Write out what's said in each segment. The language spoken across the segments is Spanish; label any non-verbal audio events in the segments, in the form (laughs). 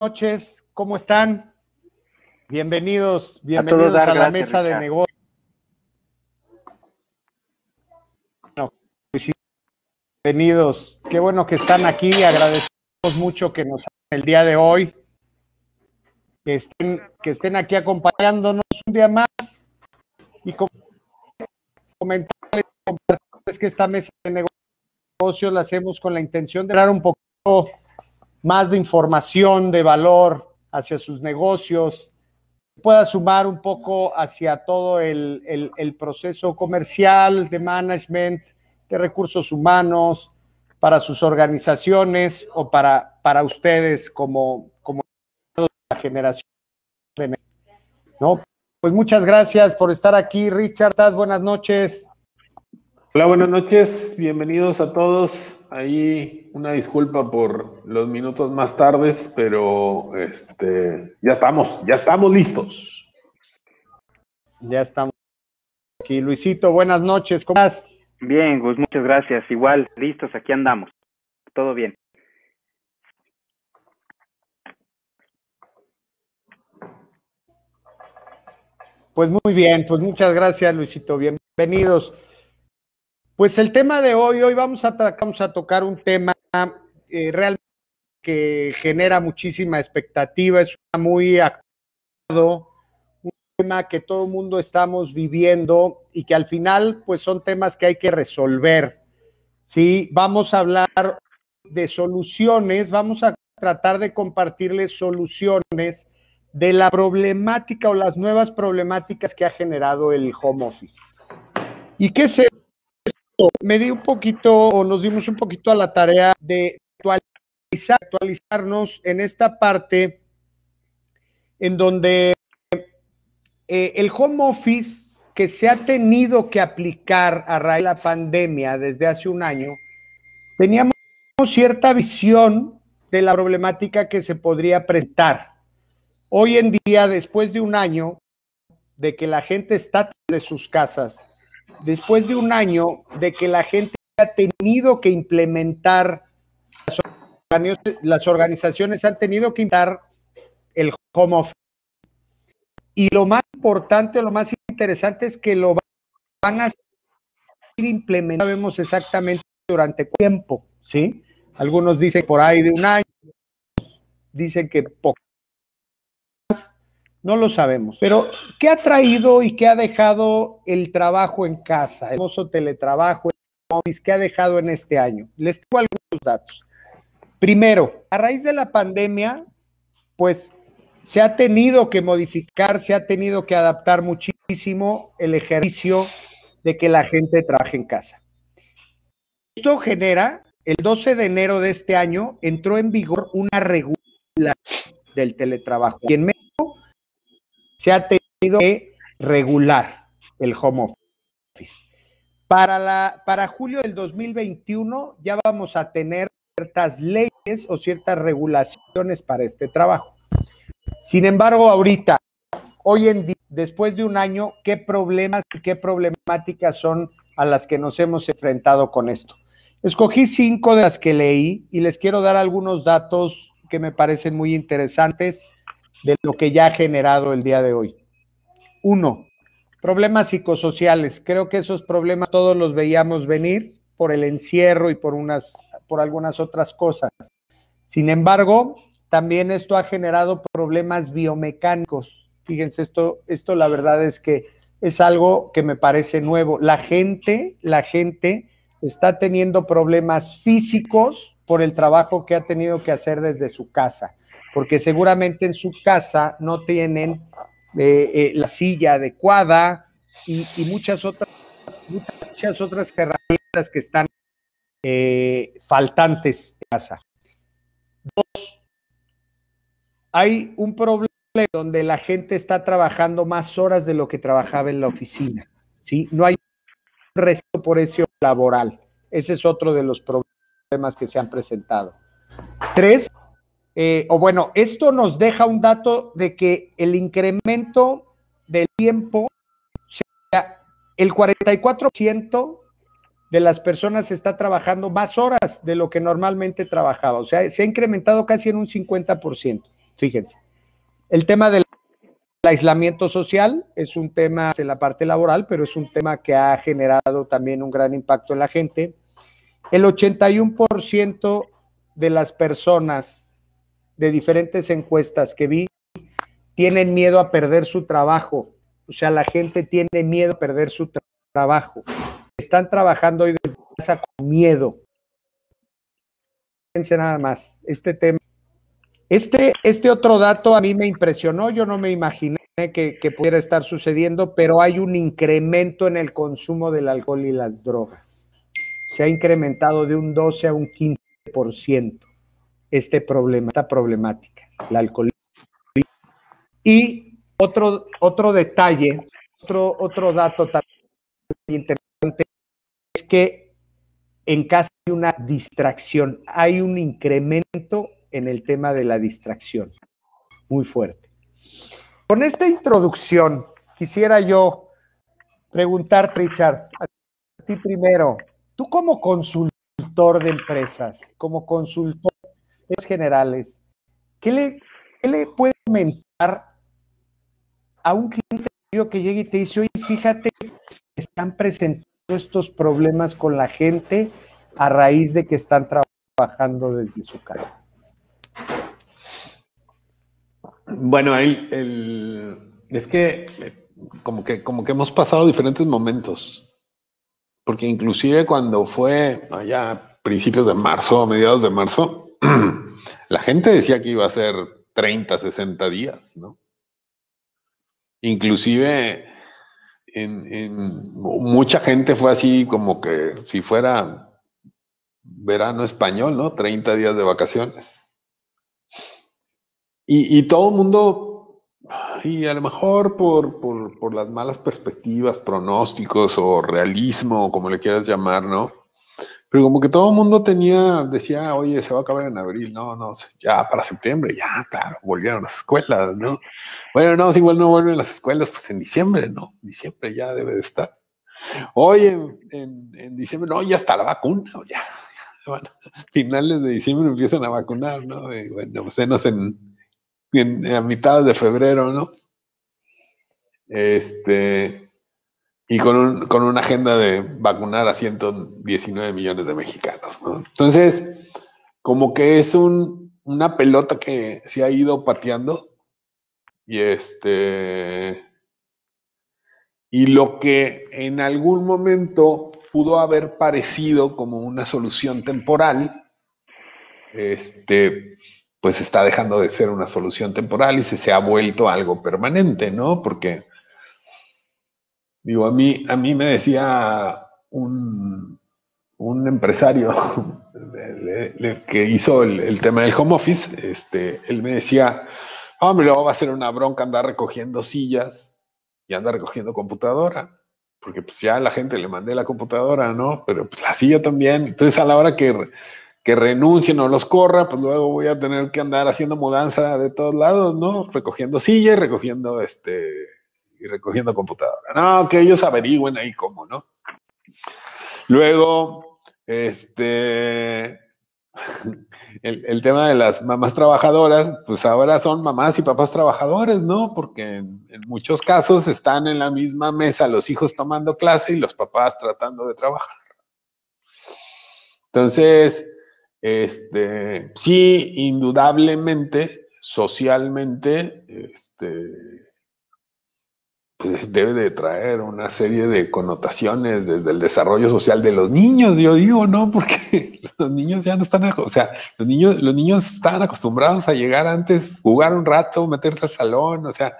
noches, ¿cómo están? Bienvenidos, bienvenidos a, la mesa de negocio. bienvenidos, qué bueno que están aquí, agradecemos mucho que nos el día de hoy, que estén, que estén aquí acompañándonos un día más y comentarles, que esta mesa de negocio la hacemos con la intención de dar un poco más de información de valor hacia sus negocios, pueda sumar un poco hacia todo el, proceso comercial, de management, de recursos humanos, para sus organizaciones o para, para ustedes como, como la generación. ¿no? Pues muchas gracias por estar aquí, Richard. Buenas noches. Hola, buenas noches. Bienvenidos a todos. Ahí una disculpa por los minutos más tardes, pero este, ya estamos, ya estamos listos. Ya estamos aquí. Luisito, buenas noches, ¿cómo estás? Bien, Gus, muchas gracias. Igual, listos, aquí andamos. Todo bien. Pues muy bien, pues muchas gracias, Luisito. Bienvenidos. Pues el tema de hoy, hoy vamos a, vamos a tocar un tema eh, realmente que genera muchísima expectativa, es muy actuado, un tema que todo el mundo estamos viviendo y que al final pues son temas que hay que resolver. Sí, vamos a hablar de soluciones, vamos a tratar de compartirles soluciones de la problemática o las nuevas problemáticas que ha generado el home office. ¿Y qué se me di un poquito, o nos dimos un poquito a la tarea de actualizar, actualizarnos en esta parte en donde eh, el home office que se ha tenido que aplicar a raíz de la pandemia desde hace un año, teníamos cierta visión de la problemática que se podría presentar. Hoy en día, después de un año de que la gente está de sus casas, después de un año de que la gente ha tenido que implementar, las organizaciones han tenido que implementar el home office. Y lo más importante, lo más interesante es que lo van a implementar, sabemos exactamente durante cuánto tiempo, ¿sí? Algunos dicen por ahí de un año, dicen que poco no lo sabemos. Pero, ¿qué ha traído y qué ha dejado el trabajo en casa, el famoso teletrabajo, qué ha dejado en este año? Les tengo algunos datos. Primero, a raíz de la pandemia, pues se ha tenido que modificar, se ha tenido que adaptar muchísimo el ejercicio de que la gente trabaje en casa. Esto genera, el 12 de enero de este año, entró en vigor una regulación del teletrabajo. Se ha tenido que regular el home office. Para, la, para julio del 2021 ya vamos a tener ciertas leyes o ciertas regulaciones para este trabajo. Sin embargo, ahorita, hoy en día, después de un año, ¿qué problemas y qué problemáticas son a las que nos hemos enfrentado con esto? Escogí cinco de las que leí y les quiero dar algunos datos que me parecen muy interesantes de lo que ya ha generado el día de hoy. Uno, problemas psicosociales. Creo que esos problemas todos los veíamos venir por el encierro y por, unas, por algunas otras cosas. Sin embargo, también esto ha generado problemas biomecánicos. Fíjense, esto, esto la verdad es que es algo que me parece nuevo. La gente, la gente está teniendo problemas físicos por el trabajo que ha tenido que hacer desde su casa porque seguramente en su casa no tienen eh, eh, la silla adecuada y, muchas otras muchas otras herramientas que están eh, faltantes en casa. Dos, hay un problema donde la gente está trabajando más horas de lo que trabajaba en la oficina. ¿sí? No hay resto por eso laboral. Ese es otro de los problemas que se han presentado. Tres, eh, o bueno, esto nos deja un dato de que el incremento del tiempo, el 44% de las personas está trabajando más horas de lo que normalmente trabajaba, o sea, se ha incrementado casi en un 50%. Fíjense, el tema del aislamiento social es un tema en la parte laboral, pero es un tema que ha generado también un gran impacto en la gente. El 81% de las personas de diferentes encuestas que vi tienen miedo a perder su trabajo. O sea, la gente tiene miedo a perder su trabajo. Están trabajando hoy desde casa con miedo. Nada más, este tema. Este, este otro dato a mí me impresionó, yo no me imaginé que, que pudiera estar sucediendo, pero hay un incremento en el consumo del alcohol y las drogas. Se ha incrementado de un 12 a un 15% este problema, esta problemática, la alcoholismo. Y otro, otro detalle, otro, otro dato también interesante es que en casa hay una distracción, hay un incremento en el tema de la distracción, muy fuerte. Con esta introducción, quisiera yo preguntarte, Richard, a ti primero, tú como consultor de empresas, como consultor generales, ¿qué le, qué le puede comentar a un cliente que llegue y te dice, oye, fíjate, están presentando estos problemas con la gente a raíz de que están trabajando desde su casa? Bueno, el, es que como que como que hemos pasado diferentes momentos, porque inclusive cuando fue allá principios de marzo, mediados de marzo, (clears throat) la gente decía que iba a ser 30, 60 días, ¿no? Inclusive en, mucha gente fue así como que si fuera verano español, ¿no? 30 días de vacaciones. Y, todo el mundo, y a lo mejor por, por, las malas perspectivas, pronósticos o realismo, como le quieras llamar, ¿no? Pero como que todo el mundo tenía, decía, oye, se va a acabar en abril, no, no, ya para septiembre, ya, claro, volvieron las escuelas, ¿no? Bueno, no, si igual no vuelven las escuelas, pues en diciembre, ¿no? Diciembre ya debe de estar. Oye, en, diciembre, no, ya está la vacuna, ya, bueno, (laughs) finales de diciembre empiezan a vacunar, ¿no? Y bueno, pues en, en, a mitad de febrero, ¿no? Este, y con, con, una agenda de vacunar a 119 millones de mexicanos. ¿no? Entonces, como que es un, una pelota que se ha ido pateando y este y lo que en algún momento pudo haber parecido como una solución temporal, este, pues está dejando de ser una solución temporal y se, se ha vuelto algo permanente, ¿no? Porque Digo, a mí, a mí me decía un, empresario (laughs) que hizo el, tema del home office, este, él me decía, hombre, luego va a ser una bronca andar recogiendo sillas y andar recogiendo computadora, porque pues ya la gente le mandé la computadora, ¿no? Pero pues la silla también. Entonces a la hora que, que renuncien o los corra, pues luego voy a tener que andar haciendo mudanza de todos lados, ¿no? Recogiendo silla y recogiendo este y recogiendo computadora. No, que ellos averigüen ahí cómo, ¿no? Luego, este, (laughs) el, tema de las mamás trabajadoras, pues ahora son mamás y papás trabajadores, ¿no? Porque en, muchos casos están en la misma mesa los hijos tomando clase y los papás tratando de trabajar. Entonces, este, sí, indudablemente, socialmente, este, pues debe de traer una serie de connotaciones desde el desarrollo social de los niños, yo digo, ¿no? Porque (laughs) los niños ya no están, o sea, los niños, los niños están acostumbrados a llegar antes, jugar un rato, meterse al salón, o sea,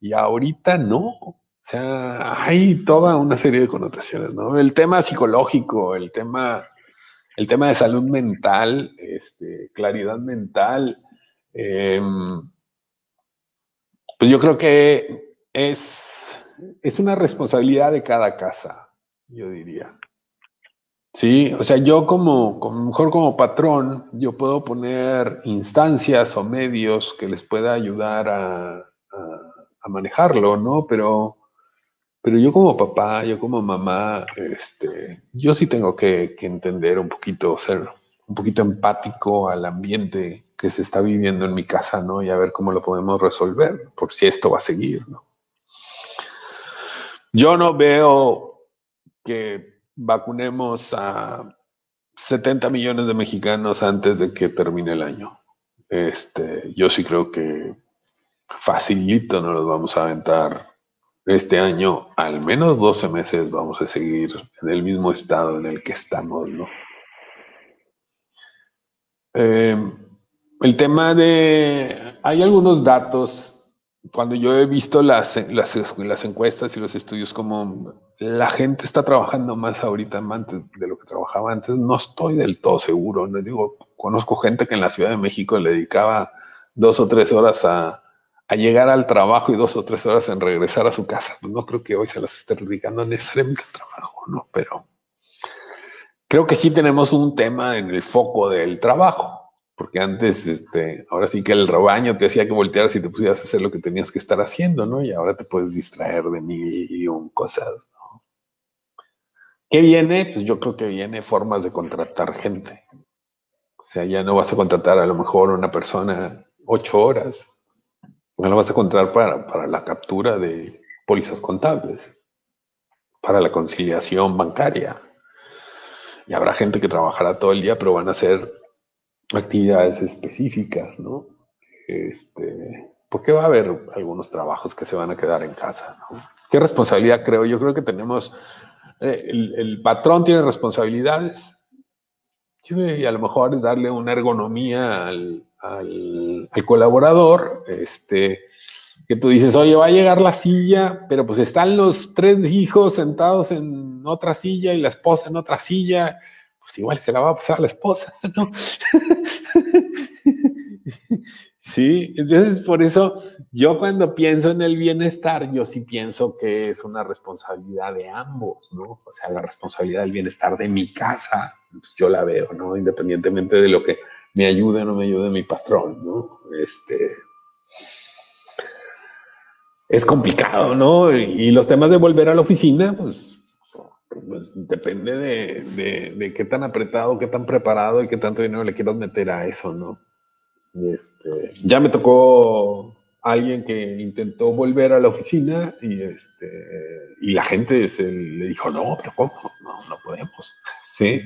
y ahorita no. O sea, hay toda una serie de connotaciones, ¿no? El tema psicológico, el tema, el tema de salud mental, este, claridad mental, em, pues yo creo que es es una responsabilidad de cada casa, yo diría. Sí, o sea, yo como, mejor como patrón, yo puedo poner instancias o medios que les pueda ayudar a, manejarlo, ¿no? Pero, pero yo como papá, yo como mamá, este, yo sí tengo que, que entender un poquito, ser un poquito empático al ambiente que se está viviendo en mi casa, ¿no? Y a ver cómo lo podemos resolver, por si esto va a seguir, ¿no? Yo no veo que vacunemos a 70 millones de mexicanos antes de que termine el año. Este, yo sí creo que facilito no los vamos a aventar este año, al menos 12 meses vamos a seguir en el mismo estado en el que estamos, ¿no? Eh, el tema de, hay algunos datos, cuando yo he visto las, las, encuestas y los estudios, como la gente está trabajando más ahorita antes de lo que trabajaba antes, no estoy del todo seguro. No digo, conozco gente que en la Ciudad de México le dedicaba dos o tres horas a, a llegar al trabajo y dos o tres horas en regresar a su casa. No creo que hoy se las esté dedicando necesariamente al trabajo, ¿no? Pero creo que sí tenemos un tema en el foco del trabajo porque antes, este, ahora sí que el rebaño te hacía que voltearas y te pusieras a hacer lo que tenías que estar haciendo, ¿no? Y ahora te puedes distraer de mil y un cosas, ¿no? ¿Qué viene? Pues yo creo que viene formas de contratar gente. O sea, ya no vas a contratar a lo mejor una persona ocho horas, no lo vas a contratar para, para la captura de pólizas contables, para la conciliación bancaria. Y habrá gente que trabajará todo el día, pero van a ser actividades específicas, ¿no? Este, porque va a haber algunos trabajos que se van a quedar en casa, ¿no? ¿Qué responsabilidad creo? Yo creo que tenemos, eh, el, patrón tiene responsabilidades, y a lo mejor es darle una ergonomía al, al, colaborador, este, que tú dices, oye, va a llegar la silla, pero pues están los tres hijos sentados en otra silla y la esposa en otra silla, pues igual se la va a pasar a la esposa, (laughs) ¿no? sí, entonces por eso yo cuando pienso en el bienestar, yo sí pienso que es una responsabilidad de ambos, ¿no? O sea, la responsabilidad del bienestar de mi casa, pues yo la veo, ¿no? Independientemente de lo que me ayude o no me ayude mi patrón, ¿no? Este, es complicado, ¿no? Y los temas de volver a la oficina, pues pues depende de, qué tan apretado, qué tan preparado y qué tanto dinero le quieras meter a eso, ¿no? Este, ya me tocó alguien que intentó volver a la oficina y, este, y la gente le dijo, no, pero ¿cómo? No, no podemos. (laughs) Sí.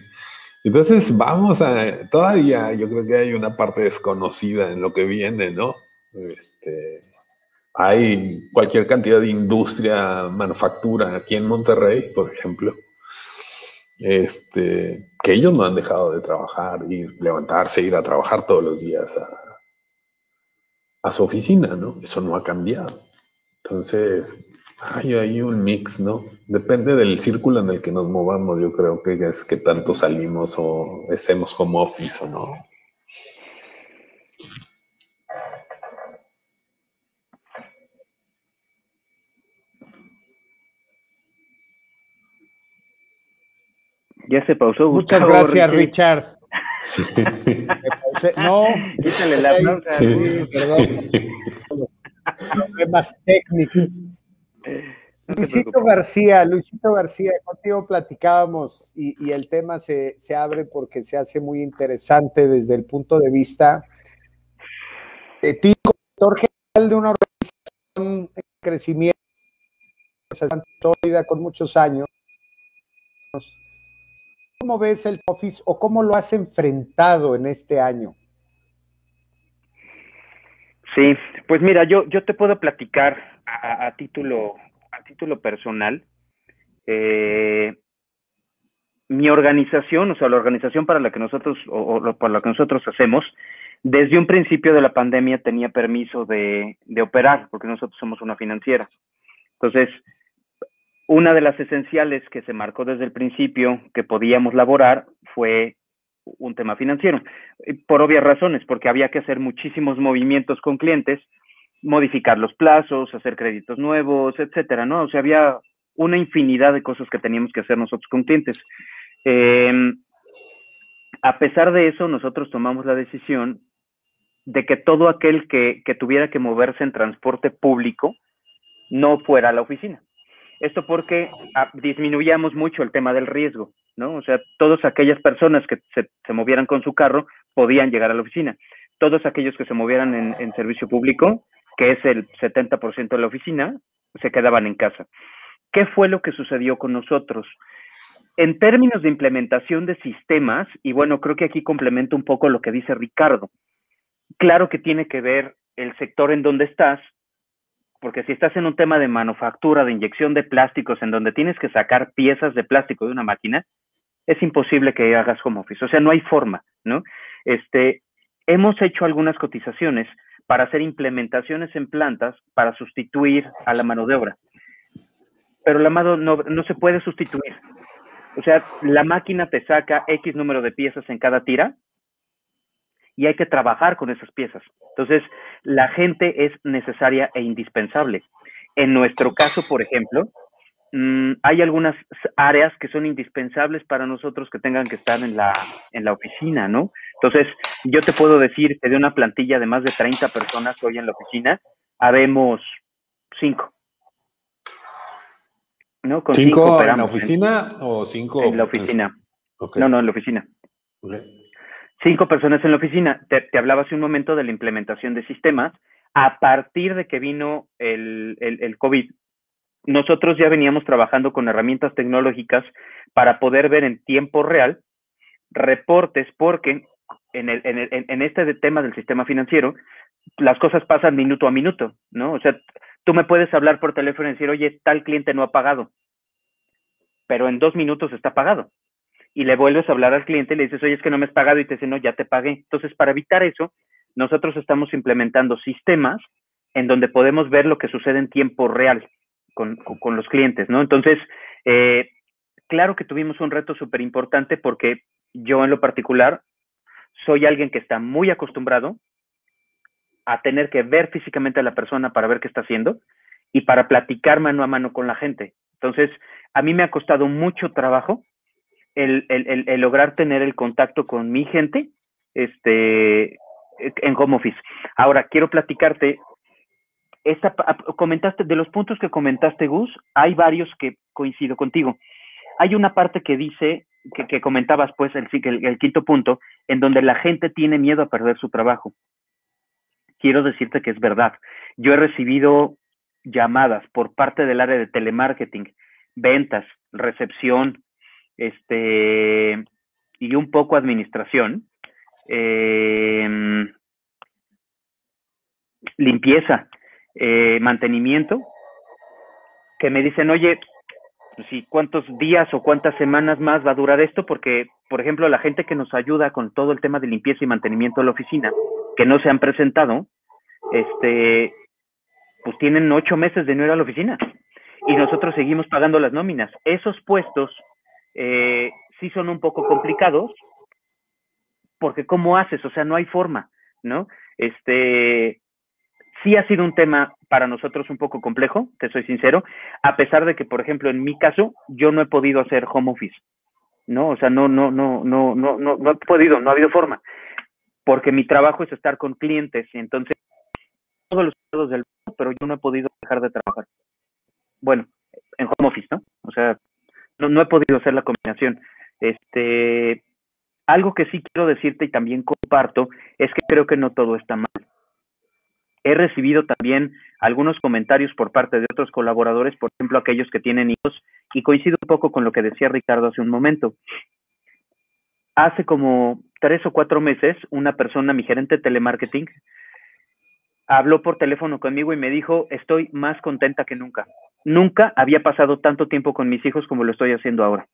Entonces vamos a, todavía yo creo que hay una parte desconocida en lo que viene, ¿no? Este, hay cualquier cantidad de industria, manufactura aquí en Monterrey, por ejemplo, este, que ellos no han dejado de trabajar, y levantarse, ir a trabajar todos los días a, a su oficina, ¿no? Eso no ha cambiado. Entonces, hay ahí un mix, ¿no? Depende del círculo en el que nos movamos, yo creo que es que tanto salimos o hacemos como office o no. Ya se pausó. Muchas gracias, Richard. (laughs) no, quítale la bronca. Sí, perdón. Problemas técnicos. Luisito García, Luisito García, contigo platicábamos y, y el tema se, se, abre porque se hace muy interesante desde el punto de vista de ti, director general de una organización en crecimiento, sólida con muchos años, ¿Cómo ves el Office o cómo lo has enfrentado en este año? Sí, pues mira, yo, yo te puedo platicar a, título, a título personal. Eh, mi organización, o sea, la organización para la que nosotros, o, para la que nosotros hacemos, desde un principio de la pandemia tenía permiso de, de operar, porque nosotros somos una financiera. Entonces, una de las esenciales que se marcó desde el principio que podíamos laborar fue un tema financiero, por obvias razones, porque había que hacer muchísimos movimientos con clientes, modificar los plazos, hacer créditos nuevos, etcétera, ¿no? O sea, había una infinidad de cosas que teníamos que hacer nosotros con clientes. Em, a pesar de eso, nosotros tomamos la decisión de que todo aquel que, que tuviera que moverse en transporte público no fuera a la oficina. Esto porque ah, disminuyamos mucho el tema del riesgo, ¿no? O sea, todas aquellas personas que se, movieran con su carro podían llegar a la oficina. todos aquellos que se movieran en, servicio público, que es el 70% de la oficina, se quedaban en casa. ¿Qué fue lo que sucedió con nosotros? En términos de implementación de sistemas, y bueno, creo que aquí complemento un poco lo que dice Ricardo, claro que tiene que ver el sector en donde estás, porque si estás en un tema de manufactura, de inyección de plásticos, en donde tienes que sacar piezas de plástico de una máquina, es imposible que hagas home office. O sea, no hay forma, ¿no? Este, hemos hecho algunas cotizaciones para hacer implementaciones en plantas para sustituir a la mano de obra. Pero la mano no, no se puede sustituir. O sea, la máquina te saca X número de piezas en cada tira y hay que trabajar con esas piezas. Entonces, la gente es necesaria e indispensable. En nuestro caso, por ejemplo, mm, hay algunas áreas que son indispensables para nosotros que tengan que estar en la, en la oficina, ¿no? Entonces, yo te puedo decir que de una plantilla de más de 30 personas hoy en la oficina, habemos cinco. ¿No? Con ¿Cinco, en la oficina o cinco? En la oficina. No, no, en la oficina. Cinco personas en la oficina. Te, hablaba hace un momento de la implementación de sistemas. A partir de que vino el, COVID, nosotros ya veníamos trabajando con herramientas tecnológicas para poder ver en tiempo real reportes, porque en, el, en, en este tema del sistema financiero, las cosas pasan minuto a minuto, ¿no? O sea, tú me puedes hablar por teléfono y decir, oye, tal cliente no ha pagado, pero en dos minutos está pagado y le vuelves a hablar al cliente y le dices, oye, es que no me has pagado y te dice, no, ya te pagué. Entonces, para evitar eso, nosotros estamos implementando sistemas en donde podemos ver lo que sucede en tiempo real con, los clientes, ¿no? Entonces, eh, claro que tuvimos un reto súper importante porque yo en lo particular soy alguien que está muy acostumbrado a tener que ver físicamente a la persona para ver qué está haciendo y para platicar mano a mano con la gente. Entonces, a mí me ha costado mucho trabajo el, lograr tener el contacto con mi gente este, en home office. Ahora, quiero platicarte, esta, comentaste, de los puntos que comentaste, Gus, hay varios que coincido contigo. Hay una parte que dice, que, comentabas pues, el, el, el quinto punto, en donde la gente tiene miedo a perder su trabajo. Quiero decirte que es verdad. Yo he recibido llamadas por parte del área de telemarketing, ventas, recepción, este, y un poco administración, em, limpieza, eh, mantenimiento, que me dicen, oye, pues sí, ¿cuántos días o cuántas semanas más va a durar esto? Porque, por ejemplo, la gente que nos ayuda con todo el tema de limpieza y mantenimiento de la oficina, que no se han presentado, este, pues tienen ocho meses de no ir a la oficina y nosotros seguimos pagando las nóminas. Esos puestos eh, sí son un poco complicados, porque ¿cómo haces? O sea, no hay forma, ¿no? Este, sí ha sido un tema para nosotros un poco complejo, te soy sincero, a pesar de que, por ejemplo, en mi caso, yo no he podido hacer home office, ¿no? O sea, no, no, no, no, no, no, no he podido, no ha habido forma, porque mi trabajo es estar con clientes, y entonces, todos los lados del mundo, pero yo no he podido dejar de trabajar. Bueno, en home office, ¿no? O sea, no, he podido hacer la combinación. Este, algo que sí quiero decirte y también comparto es que creo que no todo está mal. He recibido también algunos comentarios por parte de otros colaboradores, por ejemplo, aquellos que tienen hijos, y coincido un poco con lo que decía Ricardo hace un momento. Hace como tres o cuatro meses, una persona, mi gerente de telemarketing, habló por teléfono conmigo y me dijo, estoy más contenta que nunca. Nunca había pasado tanto tiempo con mis hijos como lo estoy haciendo ahora.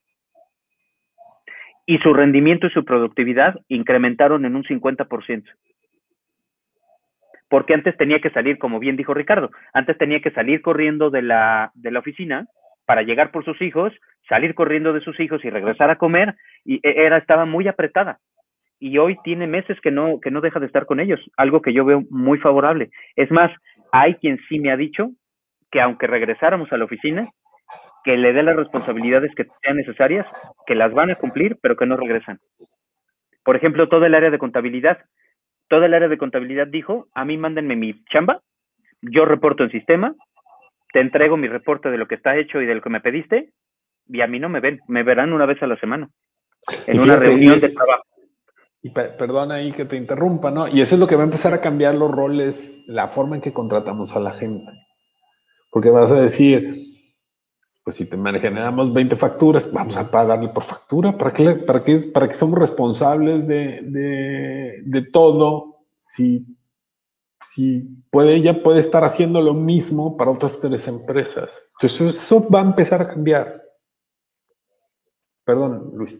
Y su rendimiento y su productividad incrementaron en un 50%. Porque antes tenía que salir, como bien dijo Ricardo, antes tenía que salir corriendo de la, de la oficina para llegar por sus hijos, salir corriendo de sus hijos y regresar a comer, y e, era, estaba muy apretada y hoy tiene meses que no, que no deja de estar con ellos, algo que yo veo muy favorable. Es más, hay quien sí me ha dicho que aunque regresáramos a la oficina, que le dé las responsabilidades que sean necesarias, que las van a cumplir, pero que no regresan. Por ejemplo, todo el área de contabilidad. Todo el área de contabilidad dijo, a mí mándenme mi chamba, yo reporto en sistema, te entrego mi reporte de lo que está hecho y de lo que me pediste, y a mí no me ven, me verán una vez a la semana, en una reunión de trabajo. y perdona ahí que te interrumpa, ¿no? Y eso es lo que va a empezar a cambiar los roles, la forma en que contratamos a la gente. Porque vas a decir, pues si te generamos 20 facturas, vamos a pagarle por factura. ¿Para qué, para qué, para qué somos responsables de, de, todo si, si puede, ella puede estar haciendo lo mismo para otras tres empresas? Entonces eso va a empezar a cambiar. Perdón, Luis.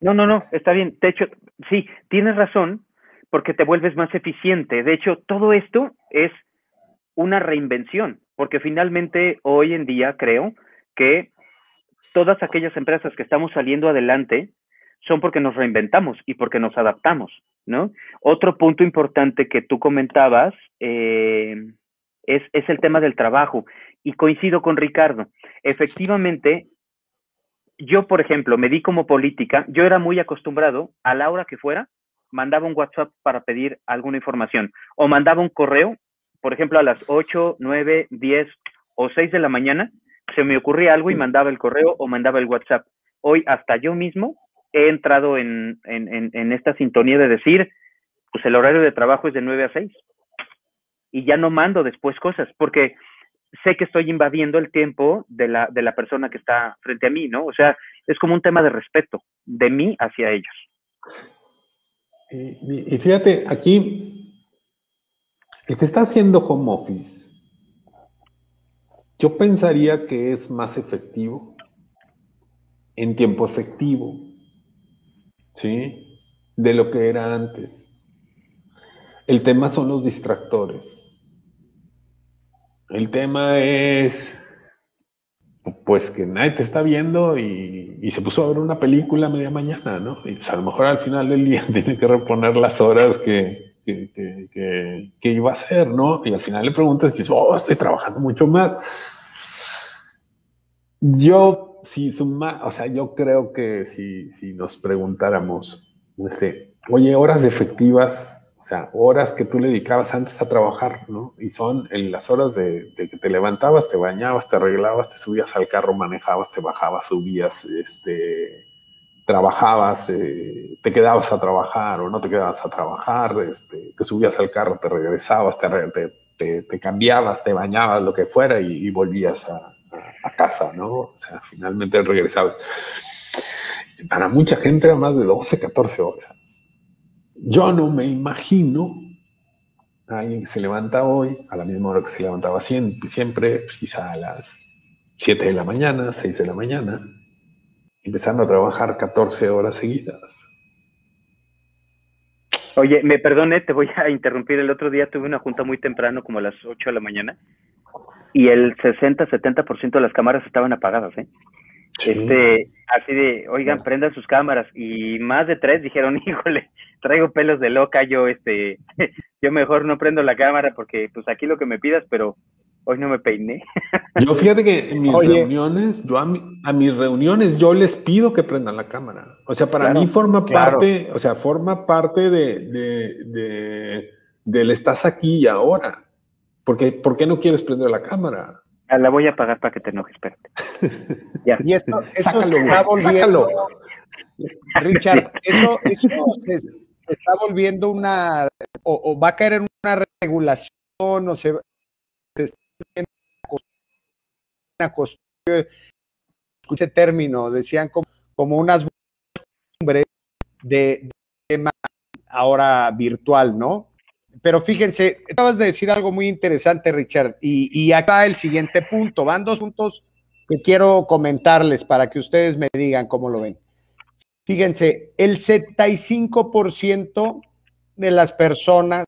No, no, no, está bien. De hecho, sí, tienes razón, porque te vuelves más eficiente. De hecho, todo esto es una reinvención, porque finalmente hoy en día creo que todas aquellas empresas que estamos saliendo adelante son porque nos reinventamos y porque nos adaptamos, ¿no? Otro punto importante que tú comentabas eh, es, es el tema del trabajo y coincido con Ricardo. Efectivamente, yo, por ejemplo, me di como política, yo era muy acostumbrado a la hora que fuera, mandaba un WhatsApp para pedir alguna información o mandaba un correo, por ejemplo, a las 8, 9, 10 o 6 de la mañana, se me ocurría algo y mandaba el correo o mandaba el WhatsApp. Hoy hasta yo mismo he entrado en, esta sintonía de decir, pues el horario de trabajo es de 9 a 6 y ya no mando después cosas porque sé que estoy invadiendo el tiempo de la, de la persona que está frente a mí, ¿no? O sea, es como un tema de respeto de mí hacia ellos. Y, y fíjate, aquí, el que está haciendo home office, yo pensaría que es más efectivo en tiempo efectivo, ¿sí? De lo que era antes. El tema son los distractores. El tema es, pues que nadie te está viendo y, se puso a ver una película a media mañana, ¿no? Y pues a lo mejor al final del día (laughs) tiene que reponer las horas que, que, iba a hacer, ¿no? Y al final le preguntas y dices, oh, estoy trabajando mucho más. Yo, si suma, o sea, yo creo que si, si nos preguntáramos, este, oye, horas efectivas, o sea, horas que tú le dedicabas antes a trabajar, ¿no? Y son en las horas de, que te levantabas, te bañabas, te arreglabas, te subías al carro, manejabas, te bajabas, subías, este, trabajabas, eh, te quedabas a trabajar o no te quedabas a trabajar, este, te subías al carro, te regresabas, te, te, cambiabas, te bañabas, lo que fuera y, volvías a, casa, ¿no? O sea, finalmente regresabas. Para mucha gente era más de 12, 14 horas. Yo no me imagino a alguien que se levanta hoy a la misma hora que se levantaba siempre, siempre quizá a las 7 de la mañana, 6 de la mañana, empezando a trabajar 14 horas seguidas. Oye, me perdone, te voy a interrumpir. El otro día tuve una junta muy temprano, como a las 8 de la mañana, y el 60-70% de las cámaras estaban apagadas, ¿eh? Este, así de, oigan, prendan sus cámaras. Y más de tres dijeron, (laughs) híjole, traigo pelos de loca, yo, este, (laughs) yo mejor no prendo la cámara porque, pues aquí lo que me pidas, pero hoy no me peiné. (laughs) Yo fíjate que en mis reuniones, yo a, mis reuniones, yo les pido que prendan la cámara. O sea, para mí forma parte, o sea, forma parte de, de, de, del estás aquí y ahora. Porque, ¿Por qué no quieres prender la cámara? Ah, la voy a apagar para que te enojes, espérate. (laughs) ya. Y esto, (laughs) eso se está volviendo, Richard, eso, eso se, está volviendo una, o, va a caer en una regulación, o se, se está ese término, decían como, como unas de, de tema ahora virtual, ¿no? Pero fíjense, acabas de decir algo muy interesante, Richard, y, acá el siguiente punto. Van dos puntos que quiero comentarles para que ustedes me digan cómo lo ven. Fíjense, el 75% de las personas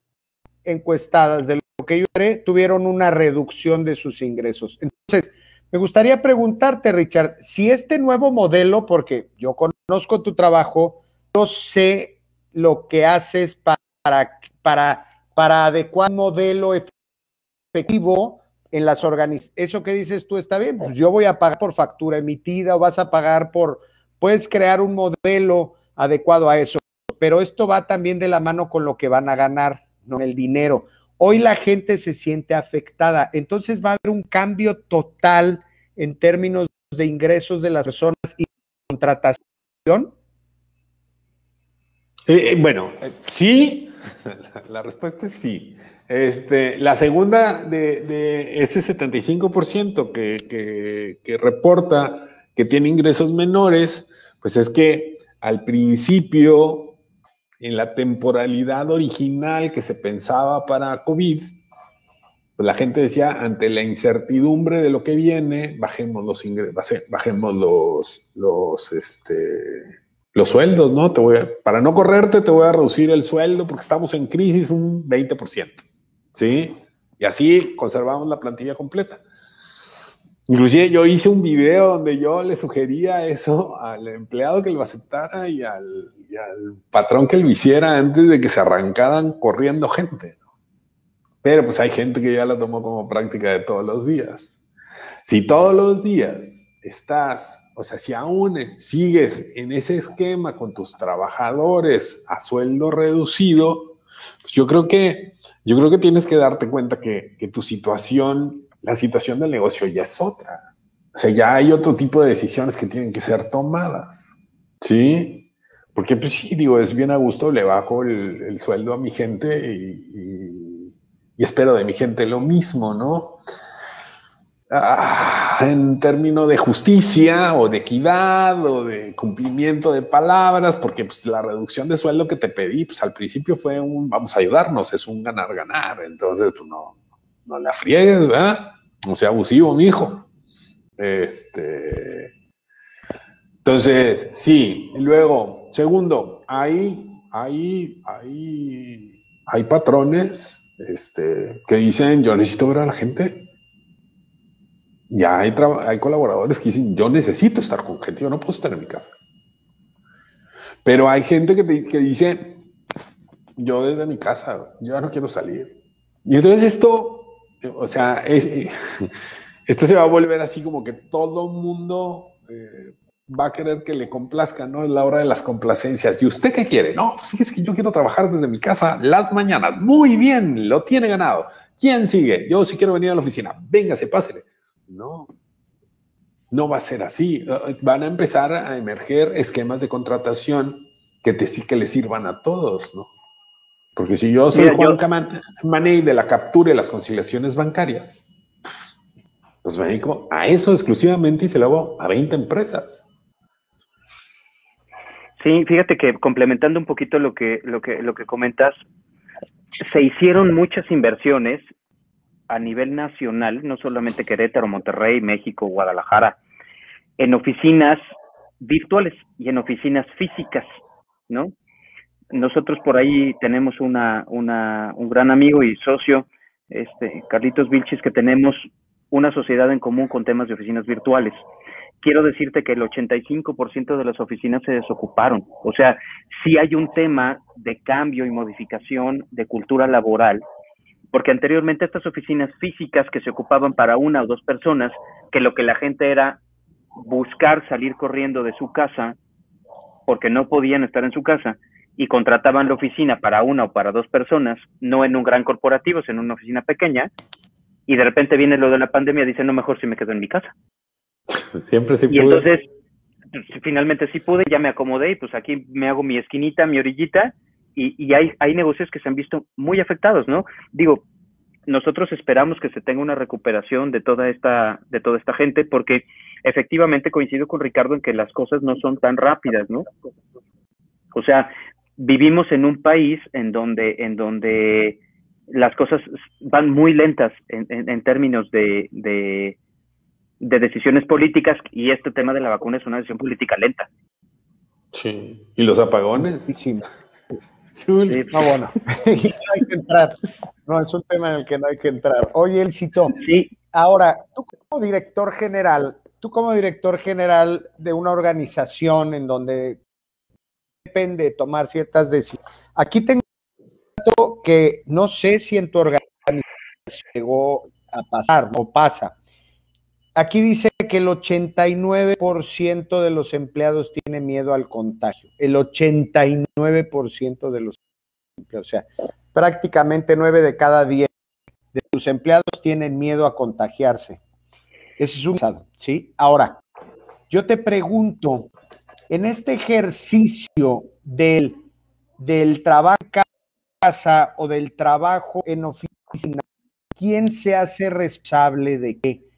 encuestadas de lo que yo tuvieron una reducción de sus ingresos. Entonces, me gustaría preguntarte, Richard, si este nuevo modelo, porque yo conozco tu trabajo, yo sé lo que haces para, para para adecuar un modelo efectivo en las organizaciones. Eso que dices tú está bien, pues yo voy a pagar por factura emitida o vas a pagar por, puedes crear un modelo adecuado a eso, pero esto va también de la mano con lo que van a ganar, no el dinero. Hoy la gente se siente afectada, entonces va a haber un cambio total en términos de ingresos de las personas y contratación. Eh, bueno, sí, (laughs) la respuesta es sí. Este, la segunda de, ese 75% que, que, reporta que tiene ingresos menores, pues es que al principio, en la temporalidad original que se pensaba para COVID, pues la gente decía, ante la incertidumbre de lo que viene, bajemos los ingresos, bajemos los, los, este, los sueldos, ¿no? Te voy para no correrte, te voy a reducir el sueldo porque estamos en crisis un 20%. ¿sí? Y así conservamos la plantilla completa. Inclusive yo hice un video donde yo le sugería eso al empleado que lo aceptara y al, patrón que lo hiciera antes de que se arrancaran corriendo gente. Pero pues hay gente que ya la tomó como práctica de todos los días. Si todos los días estás, o sea, si aún sigues en ese esquema con tus trabajadores a sueldo reducido, pues yo creo que yo creo que tienes que darte cuenta que, tu situación, la situación del negocio ya es otra. O sea, ya hay otro tipo de decisiones que tienen que ser tomadas. ¿Sí? Porque, pues sí, digo, es bien a gusto, le bajo el, sueldo a mi gente y, espero de mi gente lo mismo, ¿no? Ah, en términos de justicia o de equidad o de cumplimiento de palabras, porque pues, la reducción de sueldo que te pedí, pues al principio fue un vamos a ayudarnos, es un ganar-ganar, entonces pues no, no la friegues, ¿verdad? No sea abusivo, mi hijo. Este, entonces, sí, luego, segundo, hay, hay, hay, hay patrones este, que dicen, yo necesito ver a la gente ya hay, hay colaboradores que dicen, yo necesito estar con gente, yo no puedo estar en mi casa. Pero hay gente que, que dice, yo desde mi casa, yo no quiero salir. Y entonces esto, o sea, (laughs) esto se va a volver así como que todo mundo eh, va a querer que le complazca, ¿no? Es la hora de las complacencias. ¿Y usted qué quiere? No, pues fíjese que yo quiero trabajar desde mi casa las mañanas. Muy bien, lo tiene ganado. ¿Quién sigue? Yo sí quiero venir a la oficina. Véngase, pásele. No, no va a ser así. Eh, van a empezar a emerger esquemas de contratación que te sí que le sirvan a todos, ¿no? Porque si yo soy Juan yo... de la captura y las conciliaciones bancarias, pues me dedico a eso exclusivamente y se lo hago a 20 empresas. Sí, fíjate que complementando un poquito lo que, lo que, lo que comentas, se hicieron muchas inversiones a nivel nacional, no solamente Querétaro, Monterrey, México, Guadalajara, en oficinas virtuales y en oficinas físicas, ¿no? Nosotros por ahí tenemos una, una, un gran amigo y socio, este, Carlitos Vilchis, que tenemos una sociedad en común con temas de oficinas virtuales. Quiero decirte que el 85% de las oficinas se desocuparon. O sea, sí hay un tema de cambio y modificación de cultura laboral porque anteriormente estas oficinas físicas que se ocupaban para una o dos personas, que lo que la gente era buscar salir corriendo de su casa porque no podían estar en su casa y contrataban la oficina para una o para dos personas, no en un gran corporativo, sino en una oficina pequeña, y de repente viene lo de la pandemia, dicen, no, mejor si me quedo en mi casa. (laughs) Siempre puede. Y entonces, finalmente sí pude, ya me acomodé y pues aquí me hago mi esquinita, mi orillita, y, hay, hay negocios que se han visto muy afectados, ¿no? Digo, nosotros esperamos que se tenga una recuperación de toda esta, de toda esta gente, porque efectivamente coincido con Ricardo en que las cosas no son tan rápidas, ¿no? O sea, vivimos en un país en donde, en donde las cosas van muy lentas en, en, términos de, de, de, decisiones políticas y este tema de la vacuna es una decisión política lenta. Sí. ¿Y los apagones? Sí. (laughs) no, bueno, (laughs) no hay que entrar. No, es un tema en el que no hay que entrar. Oye, Elcito, sí. ahora, tú como director general, tú como director general de una organización en donde depende de tomar ciertas decisiones, aquí tengo que no sé si en tu organización llegó a pasar o pasa. Aquí dice que el 89% de los empleados tiene miedo al contagio. El 89% de los empleados. O sea, prácticamente 9 de cada 10 de sus empleados tienen miedo a contagiarse. Ese es un ¿sí? Ahora, yo te pregunto, en este ejercicio del del trabajo en casa o del trabajo en oficina, ¿quién se hace responsable de qué?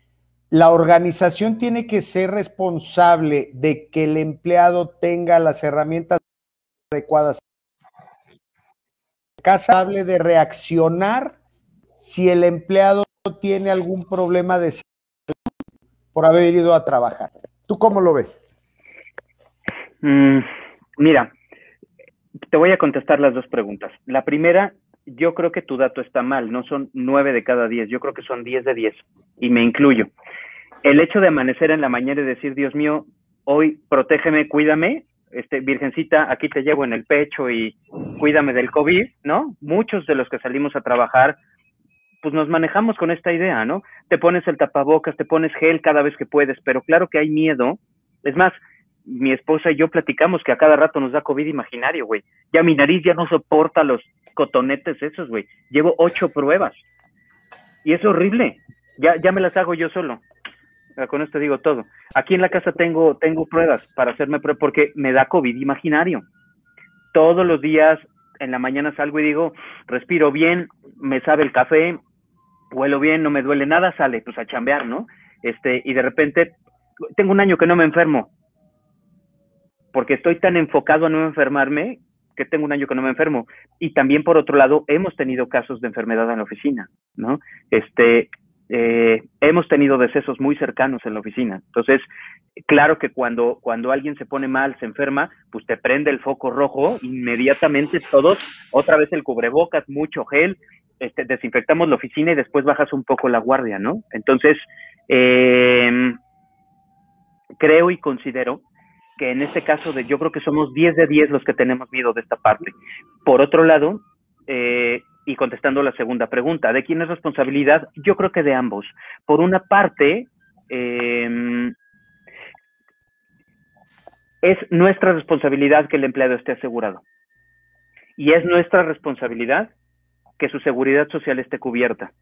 La organización tiene que ser responsable de que el empleado tenga las herramientas adecuadas. Casa hable de reaccionar si el empleado tiene algún problema de salud por haber ido a trabajar. ¿Tú cómo lo ves? Mm, mira, te voy a contestar las dos preguntas. La primera, yo creo que tu dato está mal, no son nueve de cada diez, yo creo que son diez de diez, y me incluyo. El hecho de amanecer en la mañana y decir, Dios mío, hoy protégeme, cuídame, este, Virgencita, aquí te llevo en el pecho y cuídame del COVID, ¿no? Muchos de los que salimos a trabajar, pues nos manejamos con esta idea, ¿no? Te pones el tapabocas, te pones gel cada vez que puedes, pero claro que hay miedo. Es más, mi esposa y yo platicamos que a cada rato nos da COVID imaginario, güey. Ya mi nariz ya no soporta los cotonetes esos, güey. Llevo ocho pruebas. Y es horrible. Ya, ya me las hago yo solo. Con esto digo todo. Aquí en la casa tengo, tengo pruebas para hacerme pruebas porque me da COVID imaginario. Todos los días en la mañana salgo y digo, respiro bien, me sabe el café, huelo bien, no me duele nada, sale pues a chambear, ¿no? Este, y de repente tengo un año que no me enfermo, porque estoy tan enfocado a no enfermarme que tengo un año que no me enfermo. Y también, por otro lado, hemos tenido casos de enfermedad en la oficina, ¿no? Este, eh, hemos tenido decesos muy cercanos en la oficina. Entonces, claro que cuando, cuando alguien se pone mal, se enferma, pues te prende el foco rojo, inmediatamente todos, otra vez el cubrebocas, mucho gel, este, desinfectamos la oficina y después bajas un poco la guardia, ¿no? Entonces, eh, creo y considero que en este caso de yo creo que somos 10 de 10 los que tenemos miedo de esta parte. Por otro lado, eh, y contestando la segunda pregunta, ¿de quién es responsabilidad? Yo creo que de ambos. Por una parte, eh, es nuestra responsabilidad que el empleado esté asegurado. Y es nuestra responsabilidad que su seguridad social esté cubierta.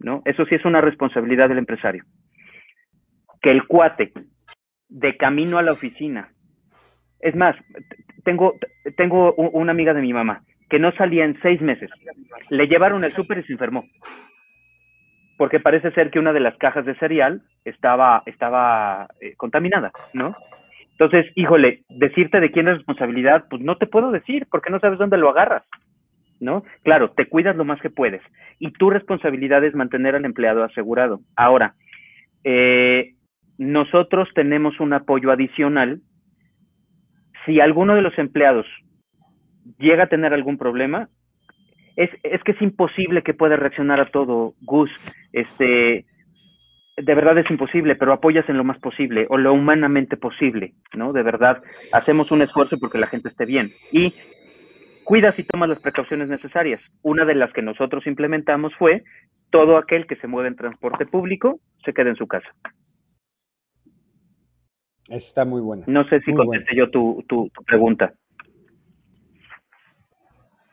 ¿no? Eso sí es una responsabilidad del empresario. Que el cuate de camino a la oficina es más, tengo, tengo una amiga de mi mamá que no salía en seis meses. Le llevaron el súper y se enfermó. Porque parece ser que una de las cajas de cereal estaba, estaba eh, contaminada, ¿no? Entonces, híjole, decirte de quién es responsabilidad, pues no te puedo decir, porque no sabes dónde lo agarras, ¿no? Claro, te cuidas lo más que puedes. Y tu responsabilidad es mantener al empleado asegurado. Ahora, eh, nosotros tenemos un apoyo adicional si alguno de los empleados llega a tener algún problema, es, es que es imposible que pueda reaccionar a todo, Gus. Este, de verdad es imposible, pero apoyas en lo más posible o lo humanamente posible, ¿no? De verdad, hacemos un esfuerzo porque la gente esté bien. Y cuidas y tomas las precauciones necesarias. Una de las que nosotros implementamos fue todo aquel que se mueve en transporte público se quede en su casa. Está muy buena. No sé si contesté yo tu, tu, pregunta.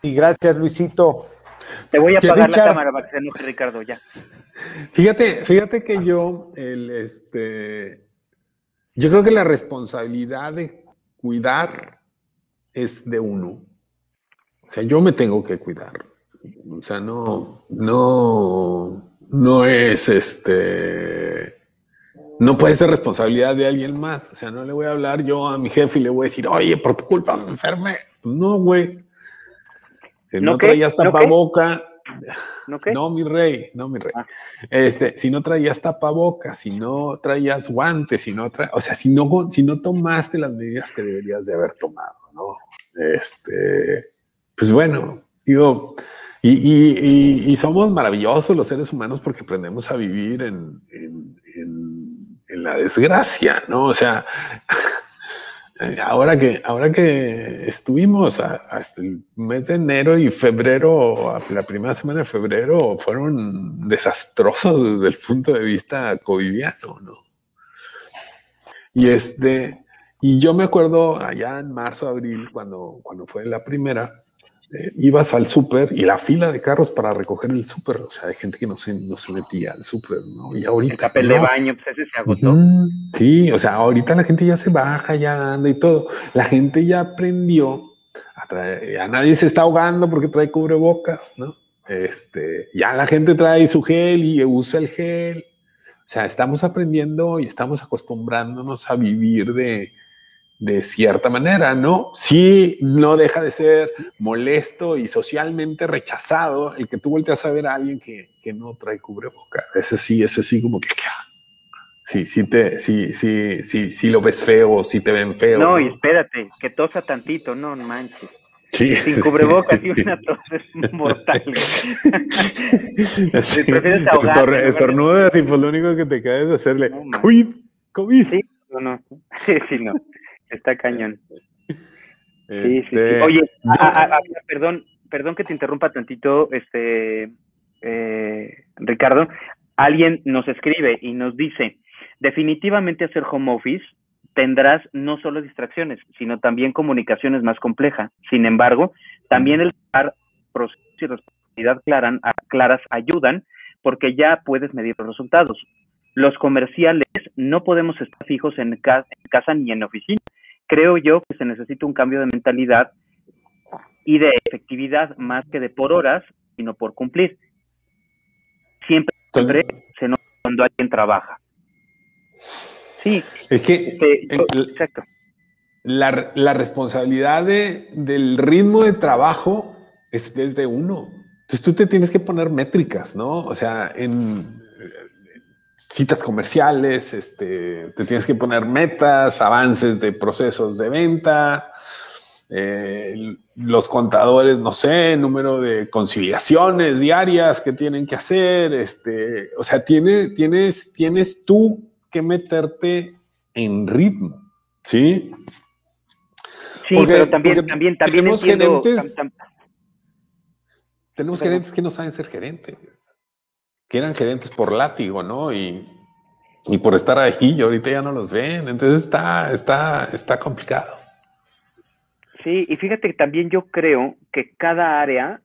Y gracias, Luisito. Te voy a apagar la cámara para que se Ricardo, ya. Fíjate, fíjate que yo, el, este, yo creo que la responsabilidad de cuidar es de uno. O sea, yo me tengo que cuidar. O sea, no, no, no es este no puede ser responsabilidad de alguien más. O sea, no le voy a hablar yo a mi jefe y le voy a decir, oye, por tu culpa me enfermé. Pues no, güey. Si no, traías tapaboca. ¿No, no, mi rey, no, mi rey. Ah. Este, si no traías tapaboca, si no traías guantes, si no tra o sea, si no, si no tomaste las medidas que deberías de haber tomado, ¿no? Este, pues bueno, digo, y, y, somos maravillosos los seres humanos porque aprendemos a vivir en, en, la desgracia, ¿no? O sea, (laughs) ahora que, ahora que estuvimos hasta el mes de enero y febrero, la primera semana de febrero, fueron desastrosos desde el punto de vista covidiano, ¿no? Y este, y yo me acuerdo allá en marzo, abril, cuando, cuando fue la primera, eh, ibas al súper y la fila de carros para recoger el súper, o sea, hay gente que no se, no se metía al súper, ¿no? Y ahorita. El papel de baño, pues ese se agotó. sí, o sea, ahorita la gente ya se baja, ya anda y todo. La gente ya aprendió ya nadie se está ahogando porque trae cubrebocas, ¿no? Este, ya la gente trae su gel y usa el gel. O sea, estamos aprendiendo y estamos acostumbrándonos a vivir de, de cierta manera, ¿no? Sí, no deja de ser molesto y socialmente rechazado el que tú volteas a ver a alguien que, que no trae cubreboca. Ese sí, ese sí, como que, sí, sí, te, sí, sí, sí, sí lo ves feo, sí te ven feo. No, y espérate, que tosa tantito, no, manches. Sí. Sin cubrebocas y una tos es mortal. (laughs) Sí. estornudas y pues lo único que te queda es hacerle COVID, COVID. Sí, no, no. (laughs) Sí, sí, no. Está cañón. Sí, sí, este, Oye, perdón, perdón que te interrumpa tantito, este, eh, Ricardo. Alguien nos escribe y nos dice, definitivamente hacer home office tendrás no solo distracciones, sino también comunicaciones más complejas. Sin embargo, también el dar procesos y responsabilidad claras ayudan porque ya puedes medir los resultados. Los comerciales no podemos estar fijos en casa ni en oficina creo yo que se necesita un cambio de mentalidad y de efectividad más que de por horas, sino por cumplir. Siempre, se nota cuando alguien trabaja. Sí. Es que este, La, la, responsabilidad del ritmo de trabajo es desde uno. Entonces tú te tienes que poner métricas, ¿no? O sea, en citas comerciales, este, te tienes que poner metas, avances de procesos de venta, eh, los contadores, no sé, número de conciliaciones diarias que tienen que hacer, este, o sea, tienes, tienes, tienes tú que meterte en ritmo, ¿sí? Sí, pero también, también, también tenemos gerentes, tenemos gerentes que no saben ser gerentes que eran gerentes por látigo, ¿no? Y, por estar ahí, y ahorita ya no los ven. Entonces está, está, está complicado. Sí, y fíjate que también yo creo que cada área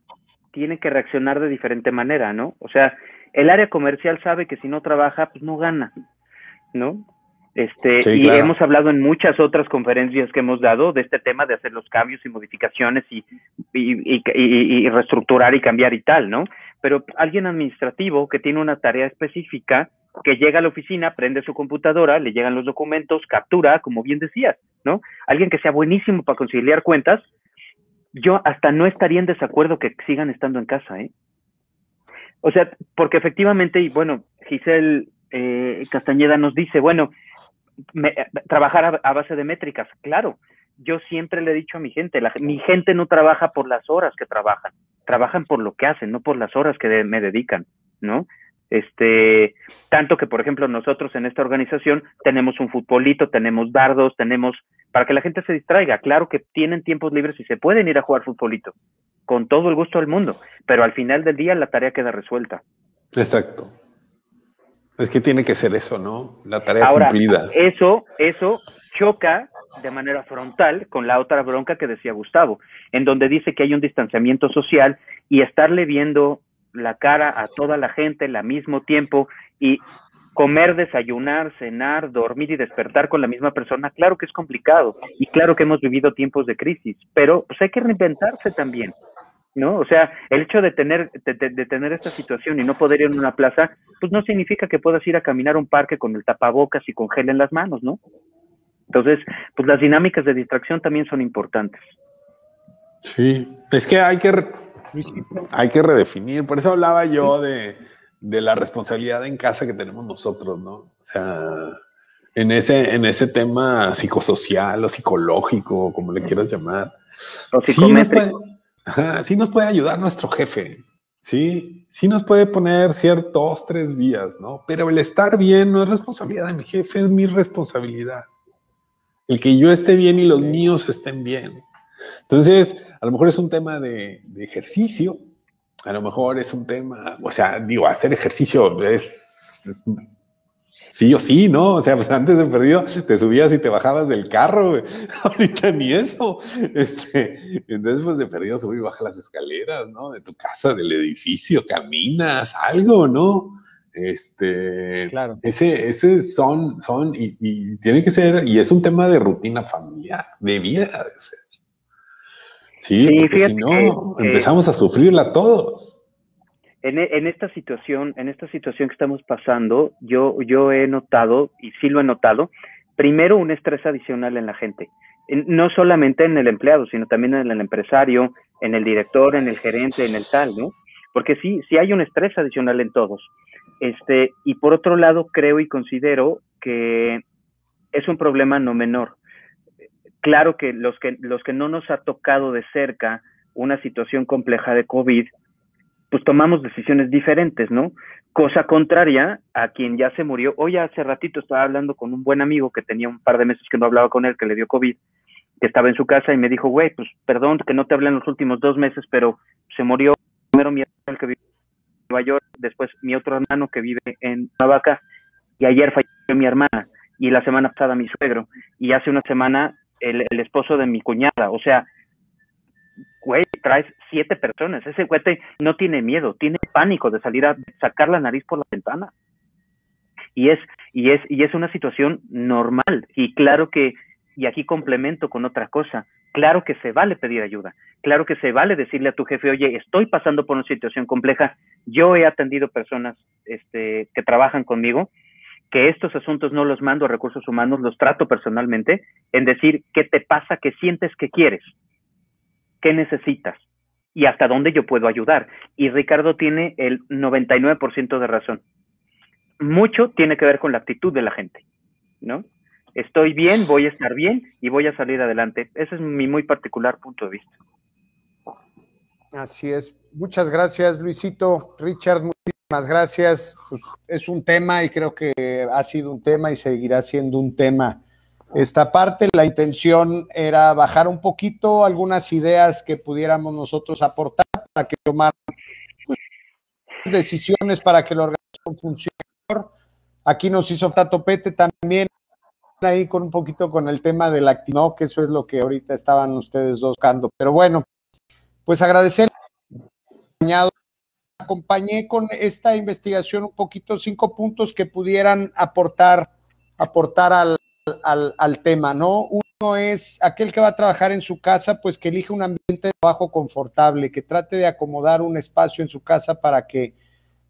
tiene que reaccionar de diferente manera, ¿no? O sea, el área comercial sabe que si no trabaja, pues no gana, ¿no? Este, y hemos hablado en muchas otras conferencias que hemos dado de este tema de hacer los cambios y modificaciones y, y, y, reestructurar y cambiar y tal, ¿no? Pero alguien administrativo que tiene una tarea específica, que llega a la oficina, prende su computadora, le llegan los documentos, captura, como bien decías, ¿no? Alguien que sea buenísimo para conciliar cuentas, yo hasta no estaría en desacuerdo que sigan estando en casa, ¿eh? O sea, porque efectivamente, y bueno, Giselle eh, Castañeda nos dice, bueno, eh, trabajar a, base de métricas. Claro, yo siempre le he dicho a mi gente, la, mi gente no trabaja por las horas que trabajan, trabajan por lo que hacen, no por las horas que me dedican, ¿no? Este, tanto que, por ejemplo, nosotros en esta organización tenemos un futbolito, tenemos dardos, tenemos, para que la gente se distraiga, claro que tienen tiempos libres y se pueden ir a jugar futbolito, con todo el gusto del mundo, pero al final del día la tarea queda resuelta. Exacto. Es que tiene que ser eso, ¿no? La tarea Ahora, cumplida. Eso, eso choca de manera frontal con la otra bronca que decía Gustavo, en donde dice que hay un distanciamiento social y estarle viendo la cara a toda la gente al mismo tiempo y comer, desayunar, cenar, dormir y despertar con la misma persona, claro que es complicado y claro que hemos vivido tiempos de crisis, pero pues hay que reinventarse también. ¿no? O sea, el hecho de tener, de, tener esta situación y no poder ir a una plaza, pues no significa que puedas ir a caminar a un parque con el tapabocas y con gel en las manos, ¿no? Entonces, pues las dinámicas de distracción también son importantes. Sí, es que hay que, hay que redefinir, por eso hablaba yo de, de la responsabilidad en casa que tenemos nosotros, ¿no? O sea, en ese, en ese tema psicosocial o psicológico, como le quieras llamar. O sí nos puede ayudar nuestro jefe, sí, sí nos puede poner ciertos tres días, ¿no? Pero el estar bien no es responsabilidad de mi jefe, es mi responsabilidad. El que yo esté bien y los míos estén bien. Entonces, a lo mejor es un tema de, de ejercicio, a lo mejor es un tema, o sea, digo, hacer ejercicio es sí o sí, ¿no? O sea, pues antes de perdido te subías y te bajabas del carro, güey. (laughs) Ahorita ni eso. Este, entonces, pues de perdido sube y baja las escaleras, ¿no? De tu casa, del edificio, caminas, algo, ¿no? Este, claro. Ese, ese son, son, y, tiene que ser, y es un tema de rutina familiar, de vida de ser. Sí, porque si no, empezamos a sufrirla todos. En, en, esta situación, en esta situación que estamos pasando, yo, yo he notado, y sí lo he notado, primero un estrés adicional en la gente. No solamente en el empleado, sino también en el empresario, en el director, en el gerente, en el tal, ¿no? Porque sí, sí hay un estrés adicional en todos. Este, y por otro lado, creo y considero que es un problema no menor. Claro que los que, los que no nos ha tocado de cerca una situación compleja de COVID, pues tomamos decisiones diferentes, ¿no? Cosa contraria a quien ya se murió. Hoy hace ratito estaba hablando con un buen amigo que tenía un par de meses que no hablaba con él, que le dio COVID, que estaba en su casa y me dijo, güey, pues perdón que no te hablé en los últimos dos meses, pero se murió primero mi que vive en Nueva York, después mi otro hermano que vive en Navaca, y ayer falleció mi hermana, y la semana pasada mi suegro, y hace una semana el, el esposo de mi cuñada. O sea, güey, traes siete personas. Ese güey no tiene miedo, tiene pánico de salir a sacar la nariz por la ventana. Y es, y es, y es una situación normal. Y claro que, y aquí complemento con otra cosa, claro que se vale pedir ayuda, claro que se vale decirle a tu jefe, oye, estoy pasando por una situación compleja, yo he atendido personas este, que trabajan conmigo, que estos asuntos no los mando a recursos humanos, los trato personalmente, en decir qué te pasa, qué sientes, qué quieres qué necesitas y hasta dónde yo puedo ayudar. Y Ricardo tiene el 99% de razón. Mucho tiene que ver con la actitud de la gente, ¿no? Estoy bien, voy a estar bien y voy a salir adelante. Ese es mi muy particular punto de vista. Así es. Muchas gracias, Luisito. Richard, muchísimas gracias. Pues es un tema y creo que ha sido un tema y seguirá siendo un tema esta parte. La intención era bajar un poquito algunas ideas que pudiéramos nosotros aportar para que tomaran pues, decisiones para que la organización funcione mejor. Aquí nos hizo Tato Pete también ahí con un poquito con el tema del activo, que eso es lo que ahorita estaban ustedes dos buscando. Pero bueno, pues agradecer acompañé con esta investigación un poquito cinco puntos que pudieran aportar aportar al, al, tema, ¿no? Uno es aquel que va a trabajar en su casa, pues que elija un ambiente de trabajo confortable, que trate de acomodar un espacio en su casa para que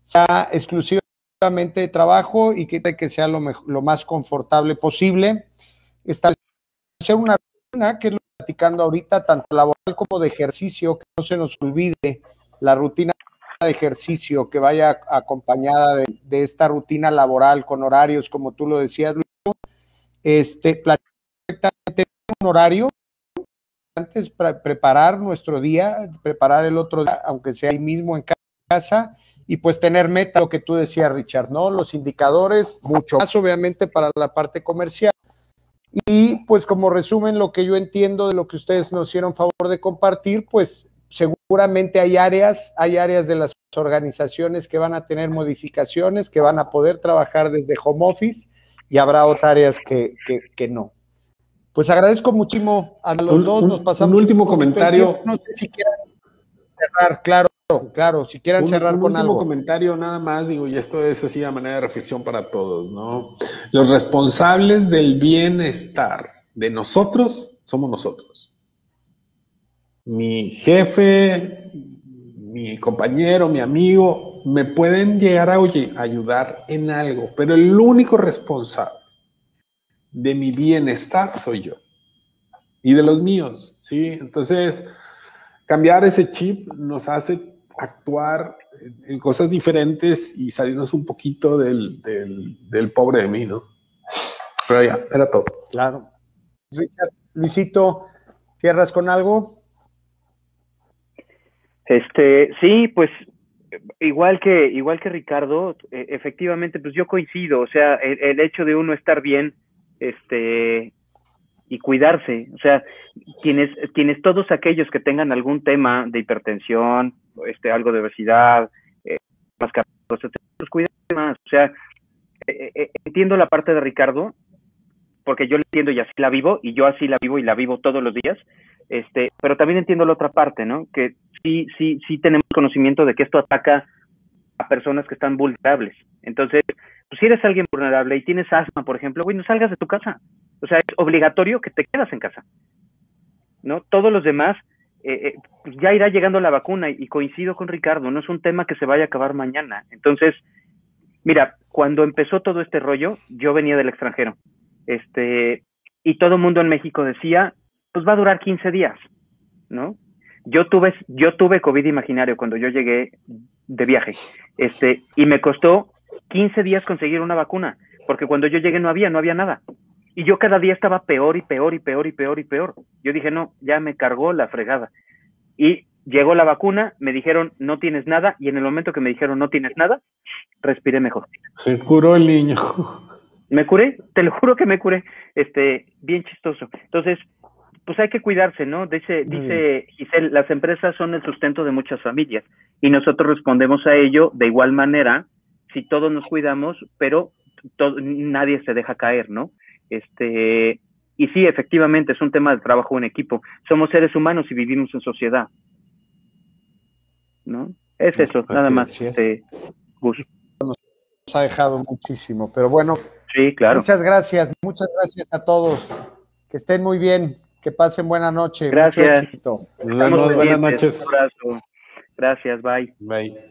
sea exclusivamente de trabajo y que, que sea lo, lo más confortable posible. Establecer una rutina, que es lo que platicando ahorita, tanto laboral como de ejercicio, que no se nos olvide la rutina de ejercicio que vaya acompañada de, de esta rutina laboral con horarios, como tú lo decías, Luis, este, perfectamente un horario, antes para preparar nuestro día, preparar el otro día, aunque sea ahí mismo en casa, y pues tener meta, lo que tú decías, Richard, ¿no? Los indicadores, mucho más obviamente para la parte comercial. Y pues como resumen lo que yo entiendo de lo que ustedes nos hicieron favor de compartir, pues seguramente hay áreas, hay áreas de las organizaciones que van a tener modificaciones, que van a poder trabajar desde home office y habrá otras áreas que, que, no. Pues agradezco muchísimo a los dos, nos pasamos. Un último comentario. No sé si quieran cerrar, claro, claro, si quieran cerrar con algo. Un último comentario nada más, digo, y esto es así a manera de reflexión para todos, ¿no? Los responsables del bienestar de nosotros somos nosotros. Mi jefe, mi compañero, mi amigo, me pueden llegar a oye, ayudar en algo, pero el único responsable de mi bienestar soy yo y de los míos, ¿sí? Entonces, cambiar ese chip nos hace actuar en cosas diferentes y salirnos un poquito del, del, pobre de mí, ¿no? Pero ya, era todo. Claro. Luisito, ¿cierras con algo? Este, sí, pues igual que, igual que Ricardo, e, efectivamente, pues yo coincido, o sea, el, hecho de uno estar bien, este, y cuidarse, o sea, quienes, quienes todos aquellos que tengan algún tema de hipertensión, este, algo de obesidad, eh, más pues cuídense más, o sea, eh, eh, entiendo la parte de Ricardo, porque yo la entiendo y así la vivo, y yo así la vivo y la vivo todos los días, este, pero también entiendo la otra parte, ¿no? Que sí, sí, sí tenemos conocimiento de que esto ataca a personas que están vulnerables. Entonces, pues, si eres alguien vulnerable y tienes asma, por ejemplo, güey, no salgas de tu casa. O sea, es obligatorio que te quedas en casa. ¿No? Todos los demás, eh, eh, pues ya irá llegando la vacuna y coincido con Ricardo, no es un tema que se vaya a acabar mañana. Entonces, mira, cuando empezó todo este rollo, yo venía del extranjero, este, y todo el mundo en México decía, pues va a durar 15 días, ¿no? Yo tuve, yo tuve COVID imaginario cuando yo llegué de viaje, este, y me costó 15 días conseguir una vacuna, porque cuando yo llegué no había, no había nada. Y yo cada día estaba peor y peor y peor y peor y peor. Yo dije, no, ya me cargó la fregada. Y llegó la vacuna, me dijeron, no tienes nada, y en el momento que me dijeron, no tienes nada, respiré mejor. Se curó el niño. Me curé, te lo juro que me curé, este, bien chistoso. Entonces, pues hay que cuidarse, ¿no? Dice, dice Giselle, las empresas son el sustento de muchas familias y nosotros respondemos a ello de igual manera si todos nos cuidamos, pero nadie se deja caer, ¿no? Este, y sí, efectivamente, es un tema de trabajo en equipo. Somos seres humanos y vivimos en sociedad. ¿No? Es eso, nada más. Este, Nos ha dejado muchísimo, pero bueno. Sí, claro. Muchas gracias, muchas gracias a todos. Que estén muy bien, que pasen buena noche. Gracias. Buenas noches. Un abrazo. Gracias, bye. Bye.